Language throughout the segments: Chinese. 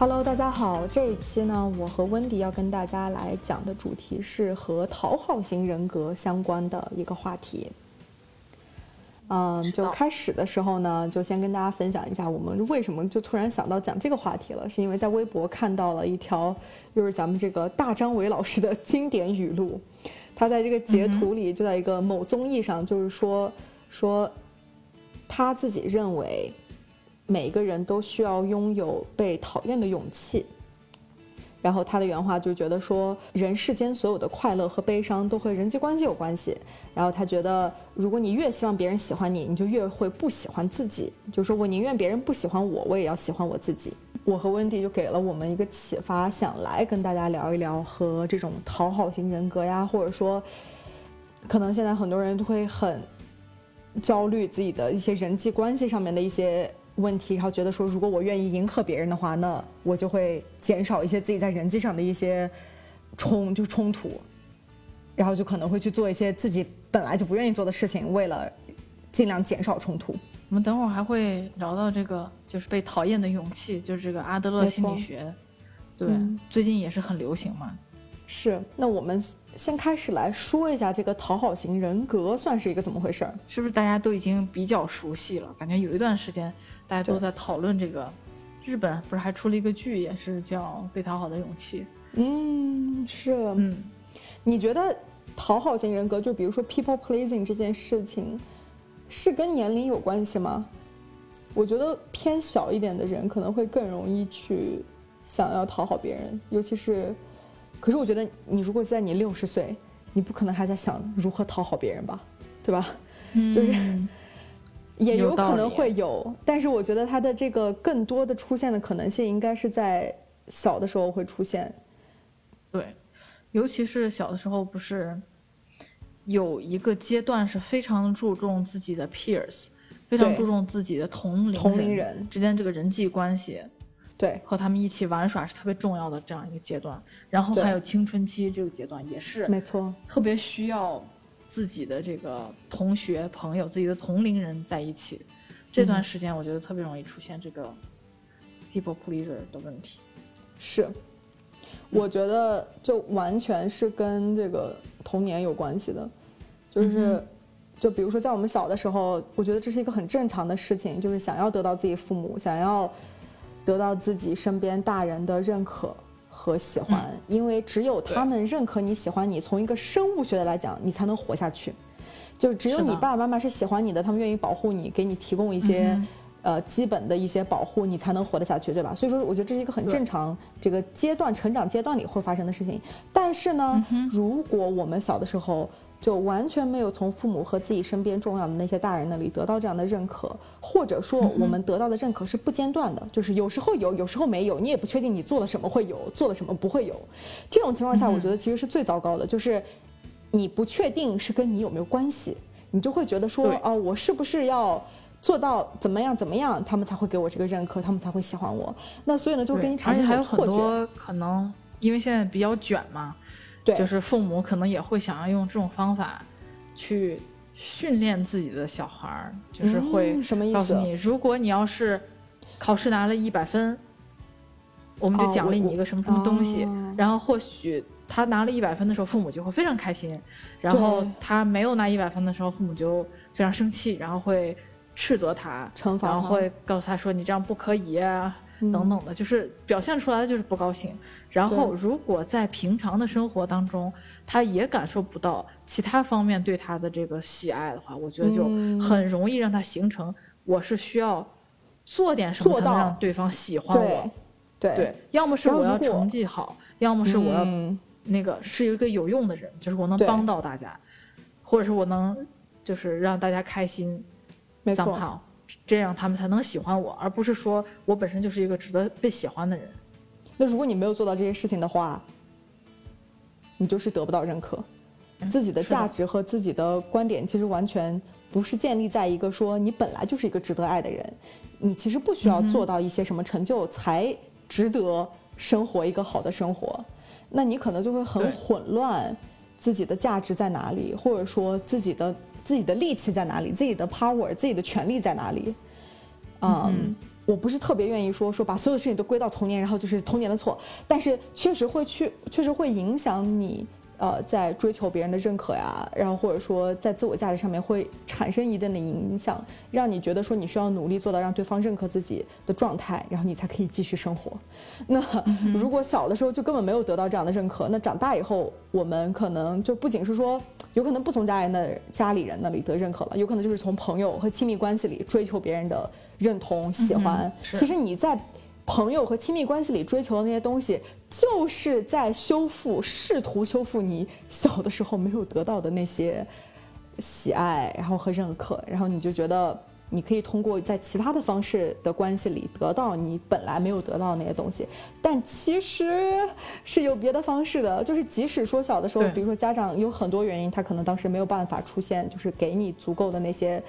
Hello，大家好，这一期呢，我和温迪要跟大家来讲的主题是和讨好型人格相关的一个话题。嗯，就开始的时候呢，就先跟大家分享一下，我们为什么就突然想到讲这个话题了，是因为在微博看到了一条，又是咱们这个大张伟老师的经典语录，他在这个截图里就在一个某综艺上，就是说说他自己认为。每一个人都需要拥有被讨厌的勇气。然后他的原话就觉得说，人世间所有的快乐和悲伤都和人际关系有关系。然后他觉得，如果你越希望别人喜欢你，你就越会不喜欢自己。就说我宁愿别人不喜欢我，我也要喜欢我自己。我和温迪就给了我们一个启发，想来跟大家聊一聊和这种讨好型人格呀，或者说，可能现在很多人都会很焦虑自己的一些人际关系上面的一些。问题，然后觉得说，如果我愿意迎合别人的话，那我就会减少一些自己在人际上的一些冲就冲突，然后就可能会去做一些自己本来就不愿意做的事情，为了尽量减少冲突。我们等会儿还会聊到这个，就是被讨厌的勇气，就是这个阿德勒心理学，对，最近也是很流行嘛。是，那我们先开始来说一下这个讨好型人格算是一个怎么回事儿？是不是大家都已经比较熟悉了？感觉有一段时间。大家都在讨论这个，日本不是还出了一个剧，也是叫《被讨好的勇气》。嗯，是。嗯，你觉得讨好型人格，就比如说 people pleasing 这件事情，是跟年龄有关系吗？我觉得偏小一点的人可能会更容易去想要讨好别人，尤其是，可是我觉得你如果在你六十岁，你不可能还在想如何讨好别人吧，对吧？嗯，就是。也有可能会有，但是我觉得它的这个更多的出现的可能性，应该是在小的时候会出现。对，尤其是小的时候，不是有一个阶段是非常注重自己的 peers，非常注重自己的同龄同龄人之间这个人际关系，对，和他们一起玩耍是特别重要的这样一个阶段。然后还有青春期这个阶段也是，没错，特别需要。自己的这个同学朋友，自己的同龄人在一起，这段时间我觉得特别容易出现这个 people pleaser 的问题。是，我觉得就完全是跟这个童年有关系的，就是，就比如说在我们小的时候，我觉得这是一个很正常的事情，就是想要得到自己父母，想要得到自己身边大人的认可。和喜欢，因为只有他们认可你喜欢你，从一个生物学的来讲，你才能活下去。就只有你爸爸妈妈是喜欢你的，他们愿意保护你，给你提供一些呃基本的一些保护，你才能活得下去，对吧？所以说，我觉得这是一个很正常这个阶段成长阶段里会发生的事情。但是呢，如果我们小的时候，就完全没有从父母和自己身边重要的那些大人那里得到这样的认可，或者说我们得到的认可是不间断的，就是有时候有，有时候没有，你也不确定你做了什么会有，做了什么不会有。这种情况下，我觉得其实是最糟糕的，就是你不确定是跟你有没有关系，你就会觉得说，哦，我是不是要做到怎么样怎么样，他们才会给我这个认可，他们才会喜欢我。那所以呢，就跟你产生还有很多可能，因为现在比较卷嘛。就是父母可能也会想要用这种方法，去训练自己的小孩儿，就是会告诉你，如果你要是考试拿了一百分，我们就奖励你一个什么什么东西。然后或许他拿了一百分的时候，父母就会非常开心；然后他没有拿一百分的时候，父母就非常生气，然后会斥责他，然后会告诉他说：“你这样不可以。”等等的，就是表现出来的就是不高兴。然后，如果在平常的生活当中，他也感受不到其他方面对他的这个喜爱的话，我觉得就很容易让他形成我是需要做点什么才能让对方喜欢我。对对，要么是我要成绩好，要么是我要那个是一个有用的人，就是我能帮到大家，或者是我能就是让大家开心。没错。这样他们才能喜欢我，而不是说我本身就是一个值得被喜欢的人。那如果你没有做到这些事情的话，你就是得不到认可。自己的价值和自己的观点其实完全不是建立在一个说你本来就是一个值得爱的人，你其实不需要做到一些什么成就才值得生活一个好的生活。那你可能就会很混乱，自己的价值在哪里，或者说自己的自己的力气在哪里，自己的 power，自己的权利在哪里？嗯，我不是特别愿意说说把所有事情都归到童年，然后就是童年的错，但是确实会去，确实会影响你。呃，在追求别人的认可呀，然后或者说在自我价值上面会产生一定的影响，让你觉得说你需要努力做到让对方认可自己的状态，然后你才可以继续生活。那如果小的时候就根本没有得到这样的认可，那长大以后我们可能就不仅是说有可能不从家人的家里人那里得认可了，有可能就是从朋友和亲密关系里追求别人的认同、喜欢。其实你在。朋友和亲密关系里追求的那些东西，就是在修复，试图修复你小的时候没有得到的那些喜爱，然后和认可，然后你就觉得你可以通过在其他的方式的关系里得到你本来没有得到的那些东西，但其实是有别的方式的。就是即使说小的时候，比如说家长有很多原因，他可能当时没有办法出现，就是给你足够的那些。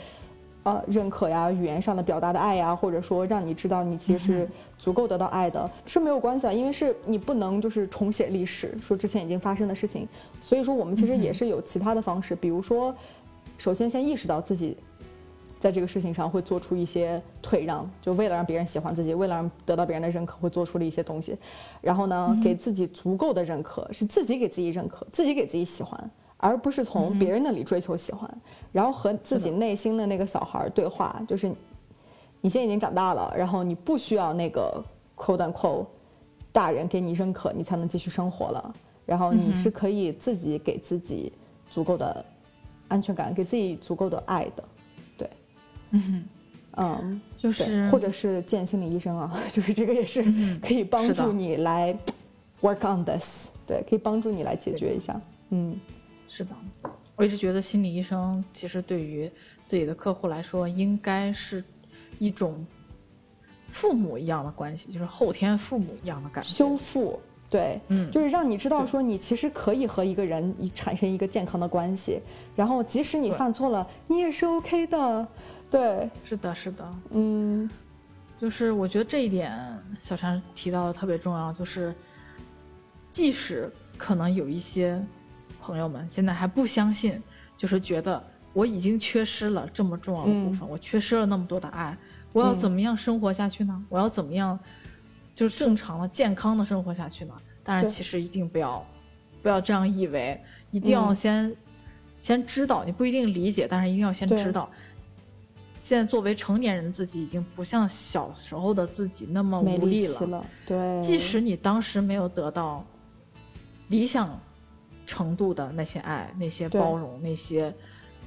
呃，认可呀，语言上的表达的爱呀，或者说让你知道你其实是足够得到爱的，是没有关系的，因为是你不能就是重写历史，说之前已经发生的事情。所以说，我们其实也是有其他的方式，比如说，首先先意识到自己在这个事情上会做出一些退让，就为了让别人喜欢自己，为了让得到别人的认可，会做出了一些东西。然后呢，给自己足够的认可，是自己给自己认可，自己给自己喜欢。而不是从别人那里追求喜欢，然后和自己内心的那个小孩对话，就是你现在已经长大了，然后你不需要那个 quote unquote 大人给你认可，你才能继续生活了。然后你是可以自己给自己足够的安全感，给自己足够的爱的，对，嗯嗯，就是或者是见心理医生啊，就是这个也是可以帮助你来 work on this，对，可以帮助你来解决一下，嗯。是的，我一直觉得心理医生其实对于自己的客户来说，应该是一种父母一样的关系，就是后天父母一样的感觉。修复，对，嗯，就是让你知道说你其实可以和一个人产生一个健康的关系，然后即使你犯错了，你也是 OK 的。对，是的，是的，嗯，就是我觉得这一点小陈提到的特别重要，就是即使可能有一些。朋友们现在还不相信，就是觉得我已经缺失了这么重要的部分，我缺失了那么多的爱，我要怎么样生活下去呢？我要怎么样，就是正常的、健康的生活下去呢？但是其实一定不要，不要这样以为，一定要先，先知道，你不一定理解，但是一定要先知道，现在作为成年人自己已经不像小时候的自己那么无力了。对，即使你当时没有得到理想。程度的那些爱、那些包容、那些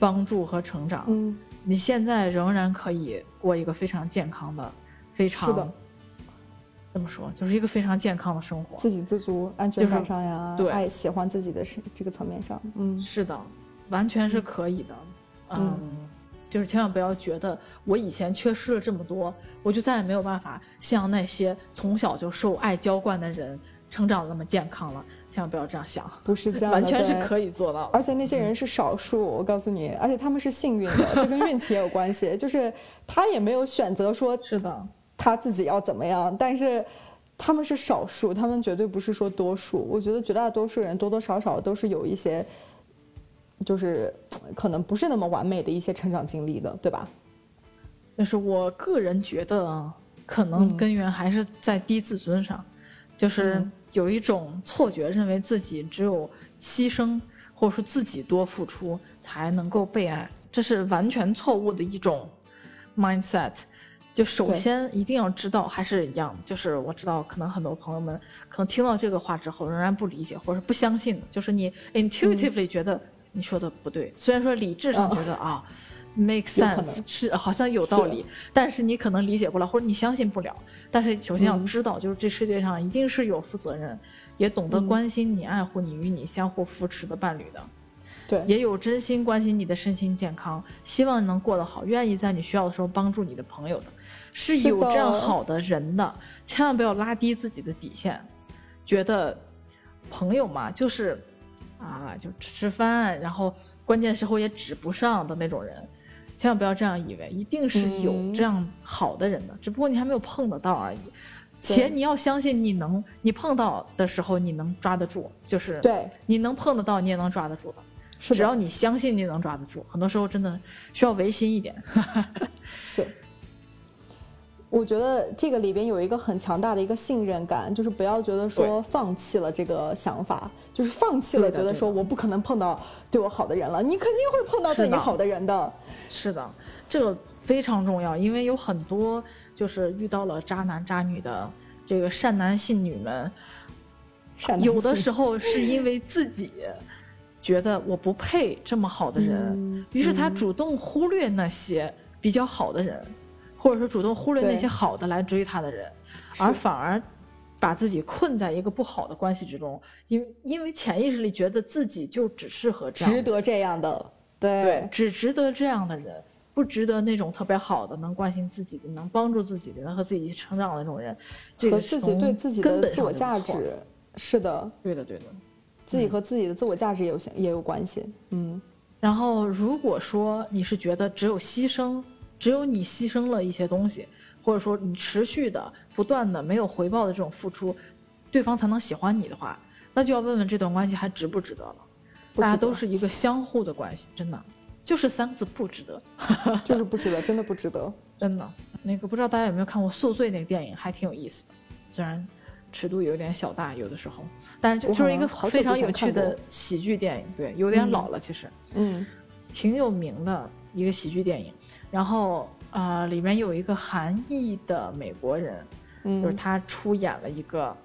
帮助和成长，嗯，你现在仍然可以过一个非常健康的、非常怎么说，就是一个非常健康的生活，自给自足、安全感上呀，对，爱喜欢自己的是这个层面上，嗯，是的，完全是可以的，嗯，就是千万不要觉得我以前缺失了这么多，我就再也没有办法像那些从小就受爱浇灌的人成长那么健康了。千万不要这样想，不是这样，完全是可以做到。而且那些人是少数，我告诉你，而且他们是幸运的，这跟运气也有关系。就是他也没有选择说，是的，他自己要怎么样，但是他们是少数，他们绝对不是说多数。我觉得绝大多数人多多少少都是有一些，就是 可能不是那么完美的一些成长经历的，对吧？但是我个人觉得，可能根源还是在低自尊上，就是。有一种错觉，认为自己只有牺牲，或者说自己多付出才能够被爱，这是完全错误的一种 mindset。就首先一定要知道，还是一样，就是我知道可能很多朋友们可能听到这个话之后仍然不理解或者不相信，就是你 intuitively 觉得你说的不对，虽然说理智上觉得啊。Make sense 是好像有道理，但是你可能理解不了，或者你相信不了。但是首先要知道，就是这世界上一定是有负责任，也懂得关心你、爱护你、与你相互扶持的伴侣的。对，也有真心关心你的身心健康，希望能过得好，愿意在你需要的时候帮助你的朋友的，是有这样好的人的。千万不要拉低自己的底线，觉得朋友嘛，就是啊，就吃吃饭，然后关键时候也指不上的那种人，千万不要这样以为，一定是有这样好的人的，只不过你还没有碰得到而已。且你要相信，你能，你碰到的时候你能抓得住，就是对，你能碰得到，你也能抓得住的。是，只要你相信你能抓得住，很多时候真的需要违心一点。是。我觉得这个里边有一个很强大的一个信任感，就是不要觉得说放弃了这个想法，就是放弃了觉得说我不可能碰到对我好的人了，你肯定会碰到对你好的人的。是的，这个非常重要，因为有很多就是遇到了渣男渣女的这个善男信女们，有的时候是因为自己觉得我不配这么好的人，于是他主动忽略那些比较好的人。或者说主动忽略那些好的来追他的人，而反而把自己困在一个不好的关系之中，因因为潜意识里觉得自己就只适合这样，值得这样的，对，只值得这样的人，不值得那种特别好的、能关心自己的、能帮助自己的、能和自己一起成长的那种人。这个自己对自己的自我价值，是的，对的，对的，自己和自己的自我价值也有也有关系。嗯，然后如果说你是觉得只有牺牲。只有你牺牲了一些东西，或者说你持续的、不断的没有回报的这种付出，对方才能喜欢你的话，那就要问问这段关系还值不值得了。大家都是一个相互的关系，真的就是三个字不值得，就是不值得，真的不值得，真的。那个不知道大家有没有看过《宿醉》那个电影，还挺有意思的，虽然尺度有点小大，有的时候，但是就是一个非常有趣的喜剧电影。对，有点老了，其实，嗯，挺有名的一个喜剧电影。然后，呃，里面有一个韩裔的美国人，就是他出演了一个，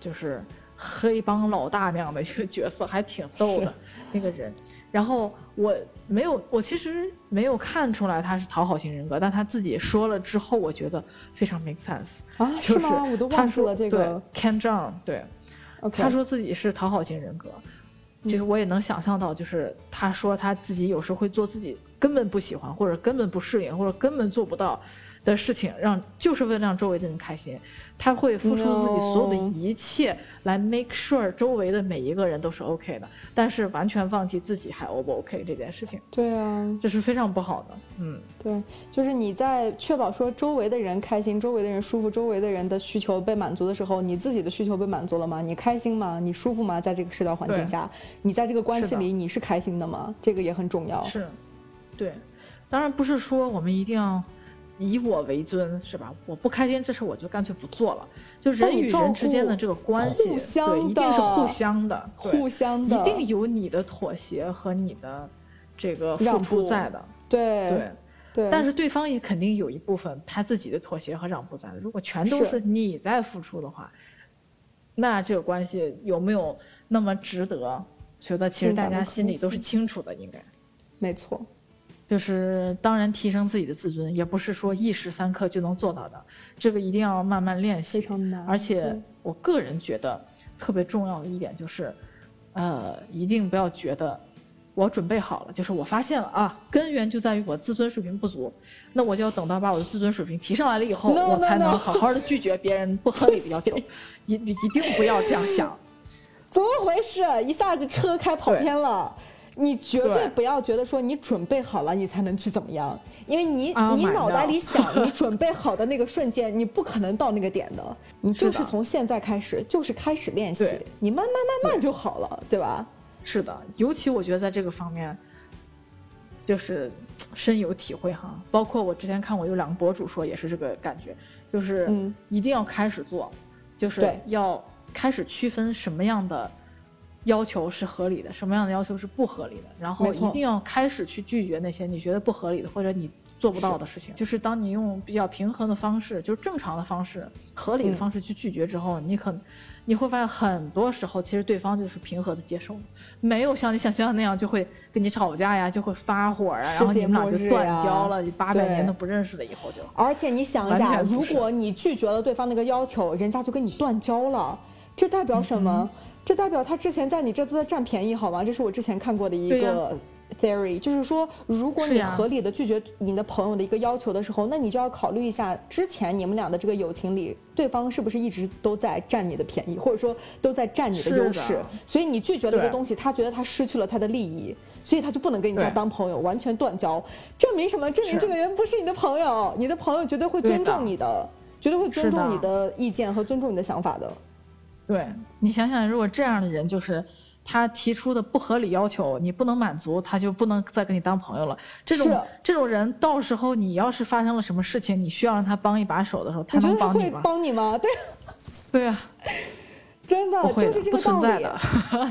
就是黑帮老大那样的一个角色，还挺逗的那个人。然后我没有，我其实没有看出来他是讨好型人格，但他自己说了之后，我觉得非常 make sense 啊，是吗？我都忘记了这个。Ken Jeong，对，他说自己是讨好型人格。其实我也能想象到，就是他说他自己有时候会做自己。根本不喜欢，或者根本不适应，或者根本做不到的事情，让就是为了让周围的人开心，他会付出自己所有的一切来 make sure 周围的每一个人都是 OK 的，但是完全忘记自己还 O 不 OK 这件事情。对啊，这是非常不好的。嗯，对，就是你在确保说周围的人开心，周围的人舒服，周围的人的需求被满足的时候，你自己的需求被满足了吗？你开心吗？你舒服吗？在这个社交环境下，你在这个关系里你是开心的吗？这个也很重要。是。对，当然不是说我们一定要以我为尊，是吧？我不开心这事我就干脆不做了。就人与人之间的这个关系，对，一定是互相的，互相的，一定有你的妥协和你的这个付出在的。对对对，但是对方也肯定有一部分他自己的妥协和让步在的。如果全都是你在付出的话，那这个关系有没有那么值得？觉得其实大家心里都是清楚的，应该。没错。就是当然，提升自己的自尊也不是说一时三刻就能做到的，这个一定要慢慢练习。非常难。而且我个人觉得特别重要的一点就是，呃，一定不要觉得我准备好了，就是我发现了啊，根源就在于我自尊水平不足，那我就要等到把我的自尊水平提上来了以后，我才能好好的拒绝别人不合理的要求。一一定不要这样想。怎么回事？一下子车开跑偏了。你绝对不要觉得说你准备好了，你才能去怎么样？因为你你脑袋里想 你准备好的那个瞬间，你不可能到那个点的。你就是从现在开始，就是开始练习，你慢慢慢慢就好了，对吧？是的，尤其我觉得在这个方面，就是深有体会哈。包括我之前看过有两个博主说，也是这个感觉，就是一定要开始做，就是要开始区分什么样的。要求是合理的，什么样的要求是不合理的？然后一定要开始去拒绝那些你觉得不合理的或者你做不到的事情。就是当你用比较平衡的方式，就是正常的方式、合理的方式去拒绝之后，你可你会发现很多时候其实对方就是平和的接受，没有像你想象的那样就会跟你吵架呀，就会发火啊，然后你们俩就断交了，八百年都不认识了，以后就。而且你想一下，如果你拒绝了对方那个要求，人家就跟你断交了，这代表什么？这代表他之前在你这都在占便宜，好吗？这是我之前看过的一个 theory，就是说，如果你合理的拒绝你的朋友的一个要求的时候，那你就要考虑一下，之前你们俩的这个友情里，对方是不是一直都在占你的便宜，或者说都在占你的优势。所以你拒绝了一个东西，他觉得他失去了他的利益，所以他就不能跟你再当朋友，完全断交。证明什么？证明这个人不是你的朋友。你的朋友绝对会尊重你的，绝对会尊重你的意见和尊重你的想法的。对你想想，如果这样的人就是。他提出的不合理要求，你不能满足，他就不能再跟你当朋友了。这种这种人，到时候你要是发生了什么事情，你需要让他帮一把手的时候，他能帮你吗？帮你吗？对，对啊，真的就是这个道理。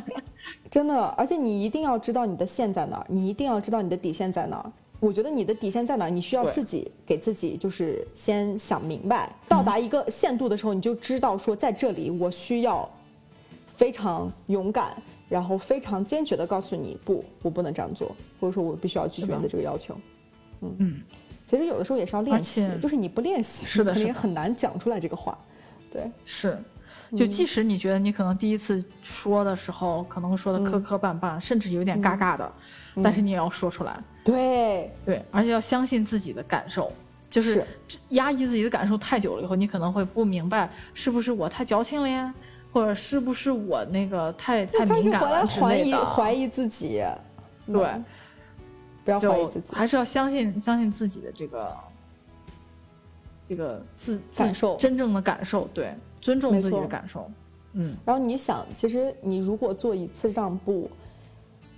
真的，而且你一定要知道你的线在哪儿，你一定要知道你的底线在哪儿。我觉得你的底线在哪儿，你需要自己给自己就是先想明白，到达一个限度的时候，你就知道说在这里我需要非常勇敢。然后非常坚决的告诉你，不，我不能这样做，或者说我必须要拒绝你的这个要求。嗯嗯，其实有的时候也是要练习，就是你不练习，是的，肯定很难讲出来这个话。对，是，就即使你觉得你可能第一次说的时候，可能说的磕磕绊绊，甚至有点尬尬的，但是你也要说出来。对。对，而且要相信自己的感受，就是。压抑自己的感受太久了以后，你可能会不明白是不是我太矫情了呀。或者是不是我那个太太敏感了之类的？怀疑自己，对，不要怀疑自己，还是要相信相信自己的这个这个自感受，真正的感受，对，尊重自己的感受，嗯。然后你想，其实你如果做一次让步，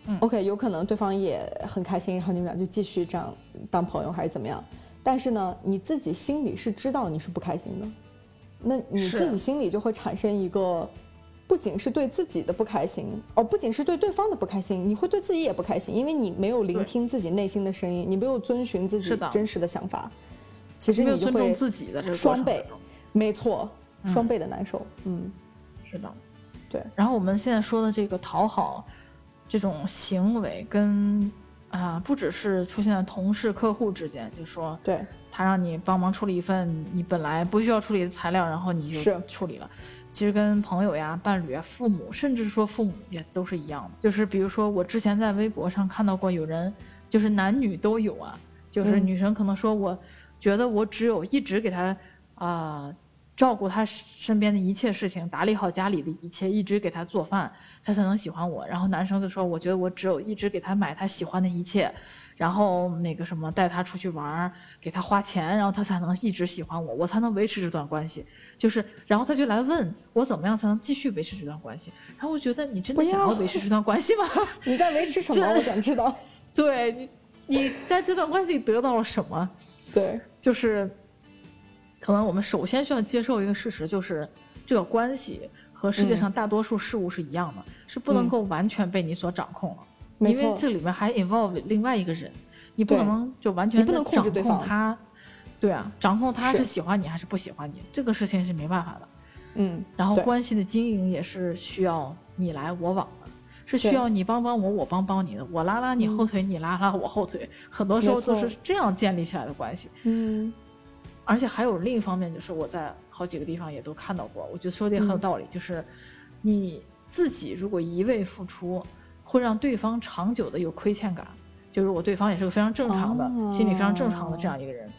嗯，OK，有可能对方也很开心，然后你们俩就继续这样当朋友，还是怎么样？但是呢，你自己心里是知道你是不开心的。那你自己心里就会产生一个，不仅是对自己的不开心，哦，不仅是对对方的不开心，你会对自己也不开心，因为你没有聆听自己内心的声音，你没有遵循自己真实的想法，其实你就会双倍，没错，双倍的难受。嗯，是的，对。然后我们现在说的这个讨好这种行为，跟啊，不只是出现在同事、客户之间，就说对。他让你帮忙处理一份你本来不需要处理的材料，然后你就处理了。其实跟朋友呀、伴侣啊、父母，甚至说父母也都是一样的。就是比如说，我之前在微博上看到过有人，就是男女都有啊。就是女生可能说，我觉得我只有一直给他啊照顾他身边的一切事情，打理好家里的一切，一直给他做饭，他才能喜欢我。然后男生就说，我觉得我只有一直给他买他喜欢的一切。然后那个什么带他出去玩，给他花钱，然后他才能一直喜欢我，我才能维持这段关系。就是，然后他就来问我怎么样才能继续维持这段关系。然后我觉得你真的想要维持这段关系吗？你在维持什么？我想知道。对你，你在这段关系里得到了什么？对，就是，可能我们首先需要接受一个事实，就是这个关系和世界上大多数事物是一样的，是不能够完全被你所掌控了。因为这里面还 involve 另外一个人，你不可能就完全的掌控他，对啊，掌控他是喜欢你还是不喜欢你，这个事情是没办法的。嗯，然后关系的经营也是需要你来我往的，是需要你帮帮我，我帮帮你的，我拉拉你后腿，你拉拉我后腿，很多时候都是这样建立起来的关系。嗯，而且还有另一方面，就是我在好几个地方也都看到过，我觉得说的也很有道理，就是你自己如果一味付出。会让对方长久的有亏欠感，就如果对方也是个非常正常的、心理非常正常的这样一个人，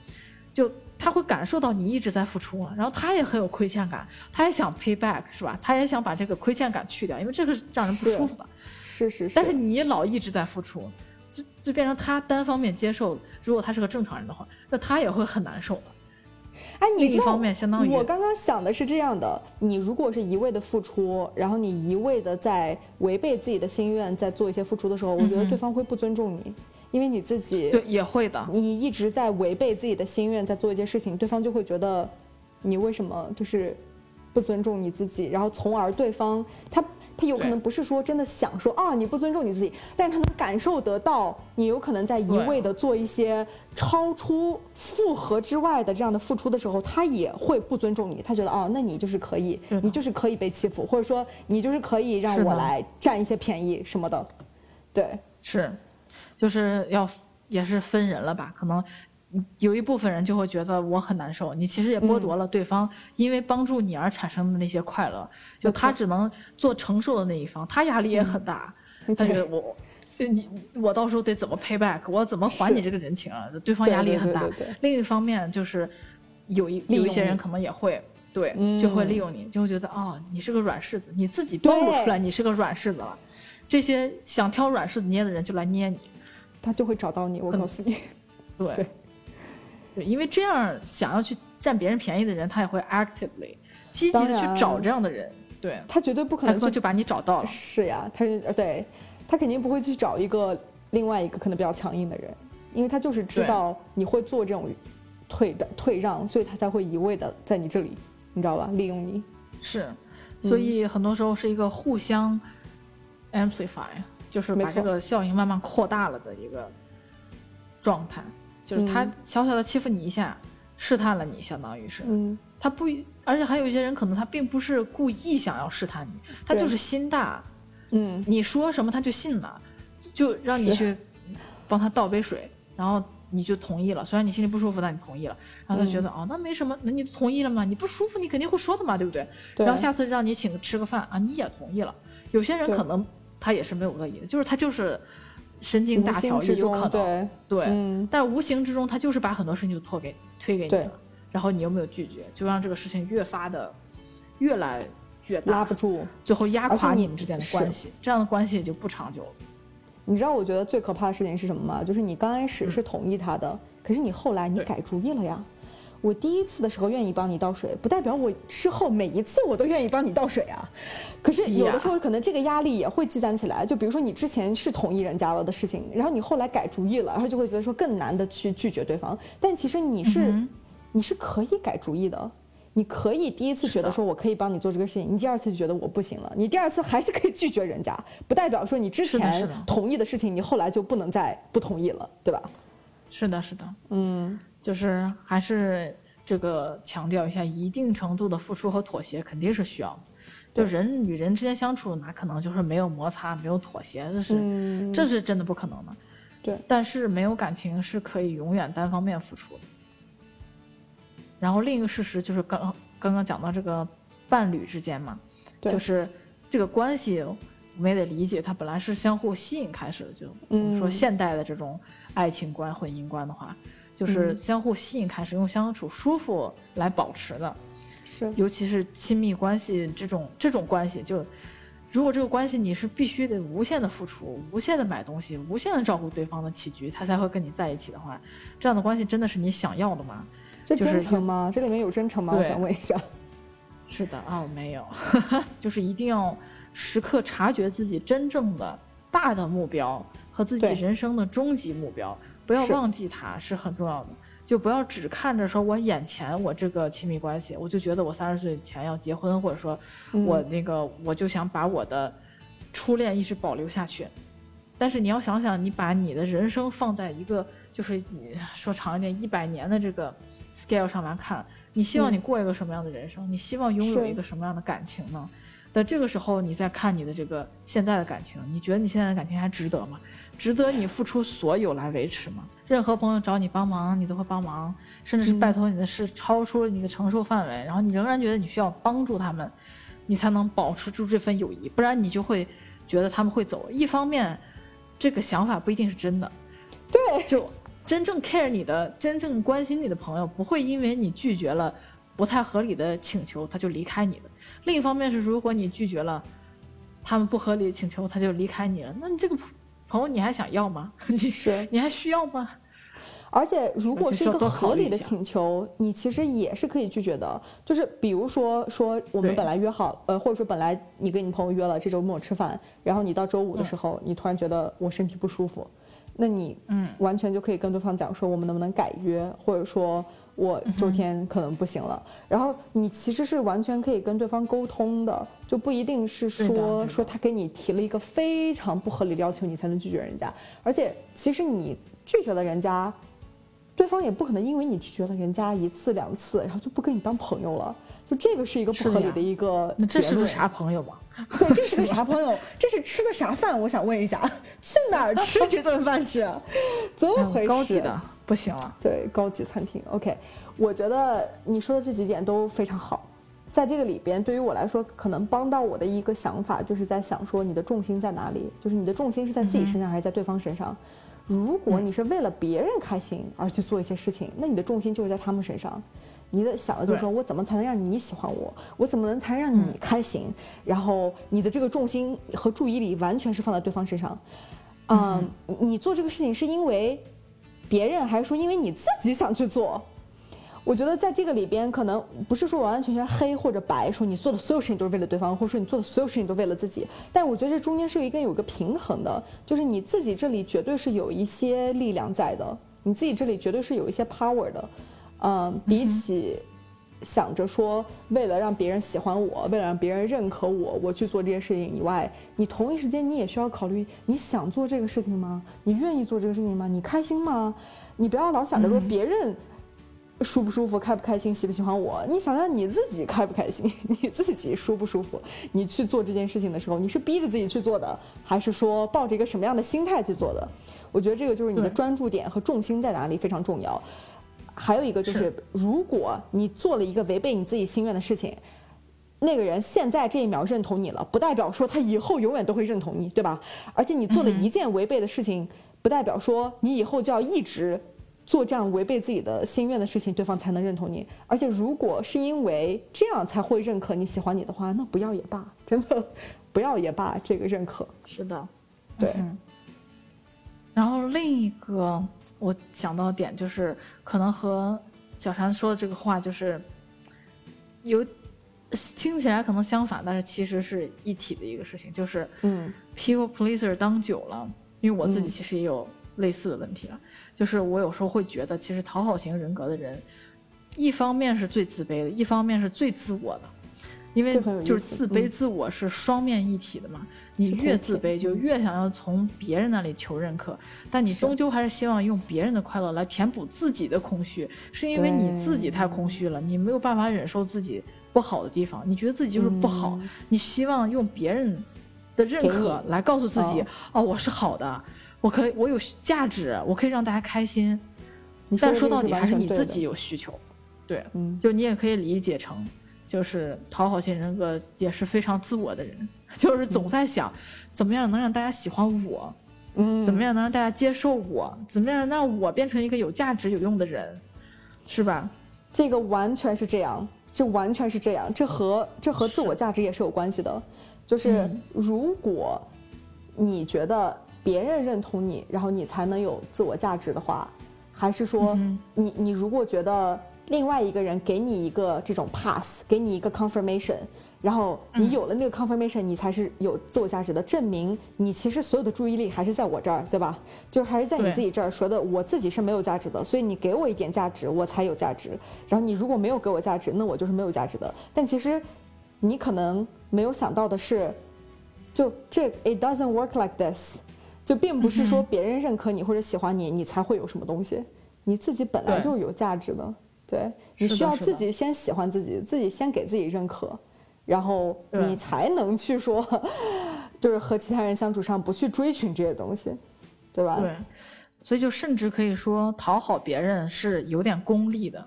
就他会感受到你一直在付出，然后他也很有亏欠感，他也想 pay back，是吧？他也想把这个亏欠感去掉，因为这个是让人不舒服的。是是是。但是你老一直在付出，就就变成他单方面接受。如果他是个正常人的话，那他也会很难受的。哎，你一方面相当于我刚刚想的是这样的：你如果是一味的付出，然后你一味的在违背自己的心愿，在做一些付出的时候，我觉得对方会不尊重你，因为你自己对也会的。你一直在违背自己的心愿，在做一件事情，对方就会觉得你为什么就是不尊重你自己，然后从而对方他。他有可能不是说真的想说啊，你不尊重你自己，但是他能感受得到你有可能在一味的做一些超出负荷之外的这样的付出的时候，他也会不尊重你。他觉得哦，那你就是可以，你就是可以被欺负，或者说你就是可以让我来占一些便宜什么的。对，是，就是要也是分人了吧？可能。有一部分人就会觉得我很难受，你其实也剥夺了对方因为帮助你而产生的那些快乐，就他只能做承受的那一方，他压力也很大，他觉得我就你我到时候得怎么 pay back，我怎么还你这个人情啊？对方压力很大。另一方面就是有一有一些人可能也会对，就会利用你，就会觉得哦，你是个软柿子，你自己装不出来你是个软柿子了，这些想挑软柿子捏的人就来捏你，他就会找到你。我告诉你，对对，因为这样想要去占别人便宜的人，他也会 actively 积极的去找这样的人。对他绝对不可能就把你找到了。是呀，他对。他肯定不会去找一个另外一个可能比较强硬的人，因为他就是知道你会做这种退的退让，所以他才会一味的在你这里，你知道吧？利用你。是，所以很多时候是一个互相 amplify，就是把这个效应慢慢扩大了的一个状态。就是他小小的欺负你一下，试探了你，相当于是。嗯。他不，而且还有一些人可能他并不是故意想要试探你，他就是心大。嗯，你说什么他就信了，就让你去帮他倒杯水，然后你就同意了。虽然你心里不舒服，但你同意了。然后他觉得哦，那没什么，那你同意了吗？你不舒服，你肯定会说的嘛，对不对？对。然后下次让你请吃个饭啊，你也同意了。有些人可能他也是没有恶意的，就是他就是神经大条，也有可能对。嗯。但无形之中，他就是把很多事情都托给推给你了，然后你又没有拒绝，就让这个事情越发的越来越。拉不住，最后压垮你们之间的关系，这样的关系也就不长久了。你知道我觉得最可怕的事情是什么吗？就是你刚开始是同意他的，可是你后来你改主意了呀。我第一次的时候愿意帮你倒水，不代表我之后每一次我都愿意帮你倒水啊。可是有的时候可能这个压力也会积攒起来。就比如说你之前是同意人家了的事情，然后你后来改主意了，然后就会觉得说更难的去拒绝对方。但其实你是你是可以改主意的。你可以第一次觉得说我可以帮你做这个事情，你第二次就觉得我不行了，你第二次还是可以拒绝人家，不代表说你之前同意的事情你后来就不能再不同意了，对吧？是的，是的，嗯，就是还是这个强调一下，一定程度的付出和妥协肯定是需要的。就人与人之间相处，哪可能就是没有摩擦、没有妥协？这是这是真的不可能的。对，但是没有感情是可以永远单方面付出的。然后另一个事实就是刚刚刚讲到这个伴侣之间嘛，就是这个关系我们也得理解，它本来是相互吸引开始的。就我们说现代的这种爱情观、婚姻观的话，就是相互吸引开始，用相处舒服来保持的。是，尤其是亲密关系这种这种关系，就如果这个关系你是必须得无限的付出、无限的买东西、无限的照顾对方的起居，他才会跟你在一起的话，这样的关系真的是你想要的吗？这真诚吗？这里面有真诚吗？我想问一下。是的啊，没有，就是一定要时刻察觉自己真正的大的目标和自己人生的终极目标，不要忘记它是很重要的。就不要只看着说我眼前我这个亲密关系，我就觉得我三十岁前要结婚，或者说我那个我就想把我的初恋一直保留下去。但是你要想想，你把你的人生放在一个就是你说长一点一百年的这个。scale 上来看，你希望你过一个什么样的人生？你希望拥有一个什么样的感情呢？在这个时候，你再看你的这个现在的感情，你觉得你现在的感情还值得吗？值得你付出所有来维持吗？任何朋友找你帮忙，你都会帮忙，甚至是拜托你的事超出了你的承受范围，然后你仍然觉得你需要帮助他们，你才能保持住这份友谊，不然你就会觉得他们会走。一方面，这个想法不一定是真的，对，就。真正 care 你的、真正关心你的朋友，不会因为你拒绝了不太合理的请求，他就离开你的。另一方面是，如果你拒绝了他们不合理的请求，他就离开你了，那你这个朋友你还想要吗？你是你还需要吗？而且，如果是一个合理的请求，你其实也是可以拒绝的。就是比如说，说我们本来约好，呃，或者说本来你跟你朋友约了这周末吃饭，然后你到周五的时候，你突然觉得我身体不舒服。那你嗯，完全就可以跟对方讲说，我们能不能改约，或者说我周天可能不行了。然后你其实是完全可以跟对方沟通的，就不一定是说说他给你提了一个非常不合理的要求，你才能拒绝人家。而且其实你拒绝了人家，对方也不可能因为你拒绝了人家一次两次，然后就不跟你当朋友了。就这个是一个不合理的一个那这是个啥朋友吗？对，这是个啥朋友？这是吃的啥饭？我想问一下，去哪儿吃这顿饭去？怎么回事？高级的不行了。对，高级餐厅。OK，我觉得你说的这几点都非常好，在这个里边，对于我来说，可能帮到我的一个想法，就是在想说，你的重心在哪里？就是你的重心是在自己身上，还是在对方身上？如果你是为了别人开心而去做一些事情，那你的重心就是在他们身上。你的想的就是说我怎么才能让你喜欢我？我怎么能才让你开心？然后你的这个重心和注意力完全是放在对方身上。嗯，你做这个事情是因为别人，还是说因为你自己想去做？我觉得在这个里边，可能不是说完完全全黑或者白，说你做的所有事情都是为了对方，或者说你做的所有事情都为了自己。但我觉得这中间是有一个有个平衡的，就是你自己这里绝对是有一些力量在的，你自己这里绝对是有一些 power 的。嗯，比起想着说为了让别人喜欢我，为了让别人认可我，我去做这些事情以外，你同一时间你也需要考虑，你想做这个事情吗？你愿意做这个事情吗？你开心吗？你不要老想着说别人。舒不舒服，开不开心，喜不喜欢我？你想想你自己开不开心，你自己舒不舒服？你去做这件事情的时候，你是逼着自己去做的，还是说抱着一个什么样的心态去做的？我觉得这个就是你的专注点和重心在哪里非常重要。还有一个就是，如果你做了一个违背你自己心愿的事情，那个人现在这一秒认同你了，不代表说他以后永远都会认同你，对吧？而且你做了一件违背的事情，不代表说你以后就要一直。做这样违背自己的心愿的事情，对方才能认同你。而且，如果是因为这样才会认可你喜欢你的话，那不要也罢，真的不要也罢。这个认可是的，对。然后另一个我想到的点就是，可能和小婵说的这个话就是有听起来可能相反，但是其实是一体的一个事情，就是嗯，people pleaser 当久了，因为我自己其实也有。类似的问题了，就是我有时候会觉得，其实讨好型人格的人，一方面是最自卑的，一方面是最自我的，因为就是自卑自我是双面一体的嘛。你越自卑，就越想要从别人那里求认可，但你终究还是希望用别人的快乐来填补自己的空虚，是因为你自己太空虚了，你没有办法忍受自己不好的地方，你觉得自己就是不好，你希望用别人的认可来告诉自己，哦，我是好的。我可以，我有价值，我可以让大家开心，但说到底还是你自己有需求，对，就你也可以理解成，就是讨好型人格也是非常自我的人，就是总在想，怎么样能让大家喜欢我，嗯，怎么样能让大家接受我，怎么样让我变成一个有价值有用的人，是吧？这个完全是这样，就完全是这样，这和这和自我价值也是有关系的，就是如果你觉得。别人认同你，然后你才能有自我价值的话，还是说你你如果觉得另外一个人给你一个这种 pass，给你一个 confirmation，然后你有了那个 confirmation，你才是有自我价值的，证明你其实所有的注意力还是在我这儿，对吧？就还是在你自己这儿说的，我自己是没有价值的，所以你给我一点价值，我才有价值。然后你如果没有给我价值，那我就是没有价值的。但其实你可能没有想到的是，就这 it doesn't work like this。就并不是说别人认可你或者喜欢你，你才会有什么东西，你自己本来就是有价值的。对你需要自己先喜欢自己，自己先给自己认可，然后你才能去说，就是和其他人相处上不去追寻这些东西，对吧？对，所以就甚至可以说讨好别人是有点功利的，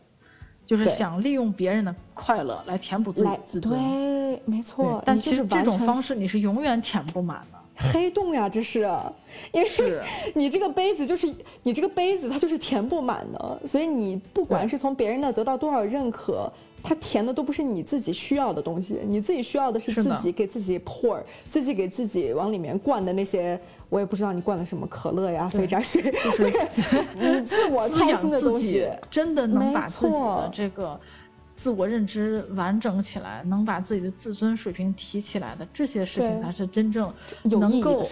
就是想利用别人的快乐来填补自己自尊。对，没错。但其实这种方式你是永远填不满的。黑洞呀，这是，因为 你这个杯子就是你这个杯子，它就是填不满的，所以你不管是从别人那得到多少认可，它填的都不是你自己需要的东西，你自己需要的是自己给自己 pour，自己给自己往里面灌的那些，我也不知道你灌的什么可乐呀、肥宅水，就是 你自我操心的东西，真的能把自己的这个。自我认知完整起来，能把自己的自尊水平提起来的这些事情，才是真正能够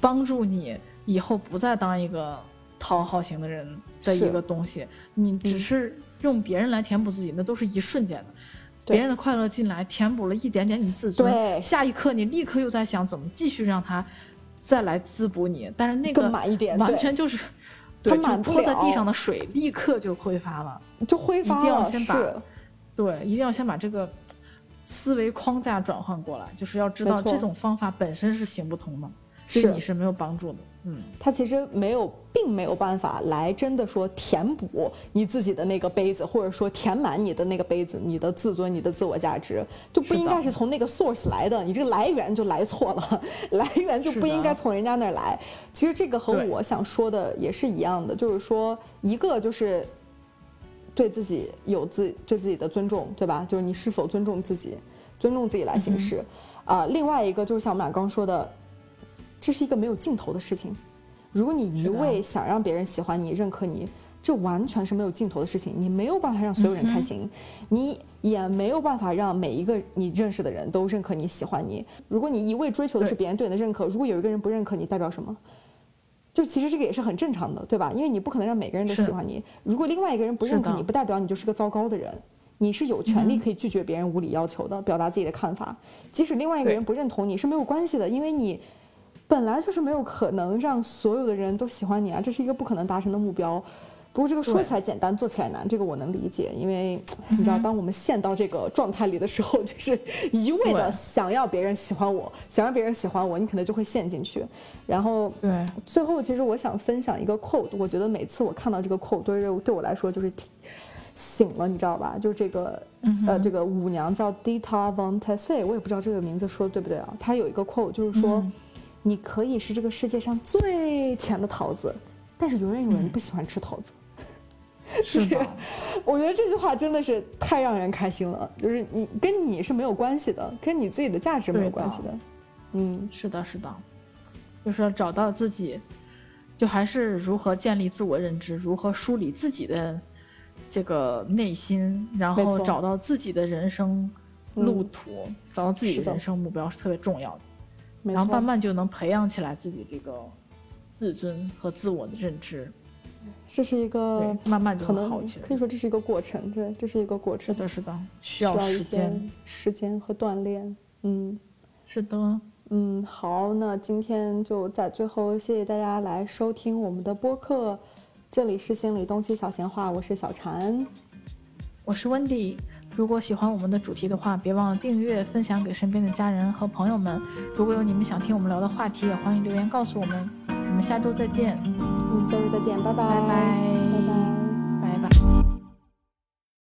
帮助你以后不再当一个讨好型的人的一个东西。你只是用别人来填补自己，那都是一瞬间的。别人的快乐进来，填补了一点点你自尊，下一刻你立刻又在想怎么继续让他再来滋补你。但是那个完全就是，对，就泼在地上的水立刻就挥发了，就挥发了。一定要先把。对，一定要先把这个思维框架转换过来，就是要知道这种方法本身是行不通的，对你是没有帮助的。嗯，它其实没有，并没有办法来真的说填补你自己的那个杯子，或者说填满你的那个杯子，你的自尊、你的自我价值，就不应该是从那个 source 来的。你这个来源就来错了，来源就不应该从人家那儿来。其实这个和我想说的也是一样的，就是说一个就是对自己有自对自己的尊重，对吧？就是你是否尊重自己，尊重自己来行事。啊，另外一个就是像我们俩刚说的。这是一个没有尽头的事情，如果你一味想让别人喜欢你、认可你，这完全是没有尽头的事情。你没有办法让所有人开心，你也没有办法让每一个你认识的人都认可你、喜欢你。如果你一味追求的是别人对你的认可，如果有一个人不认可你，代表什么？就其实这个也是很正常的，对吧？因为你不可能让每个人都喜欢你。如果另外一个人不认可你，不代表你就是个糟糕的人。你是有权利可以拒绝别人无理要求的，表达自己的看法。即使另外一个人不认同你是没有关系的，因为你。本来就是没有可能让所有的人都喜欢你啊，这是一个不可能达成的目标。不过这个说起来简单，做起来难，这个我能理解。因为你知道，当我们陷到这个状态里的时候，就是一味的想要别人喜欢我，想让别人喜欢我，你可能就会陷进去。然后，对，最后其实我想分享一个 quote，我觉得每次我看到这个 quote，对对我来说就是醒了，你知道吧？就是这个呃，这个舞娘叫 Dita Von Tassay，我也不知道这个名字说的对不对啊？她有一个 quote，就是说。你可以是这个世界上最甜的桃子，但是永远有人不喜欢吃桃子。是的，我觉得这句话真的是太让人开心了。就是你跟你是没有关系的，跟你自己的价值没有关系的。嗯，是的，是的，就是找到自己，就还是如何建立自我认知，如何梳理自己的这个内心，然后找到自己的人生路途，找到自己的人生目标是特别重要的。然后慢慢就能培养起来自己这个自尊和自我的认知，这是一个慢慢就能好起来。可以说这是一个过程，对，这是一个过程。是的，是的，需要时间、时间和锻炼。嗯，是的，嗯，好，那今天就在最后，谢谢大家来收听我们的播客。这里是心理东西小闲话，我是小婵，我是温迪。如果喜欢我们的主题的话，别忘了订阅、分享给身边的家人和朋友们。如果有你们想听我们聊的话题，也欢迎留言告诉我们。我们下周再见。周日再见拜拜。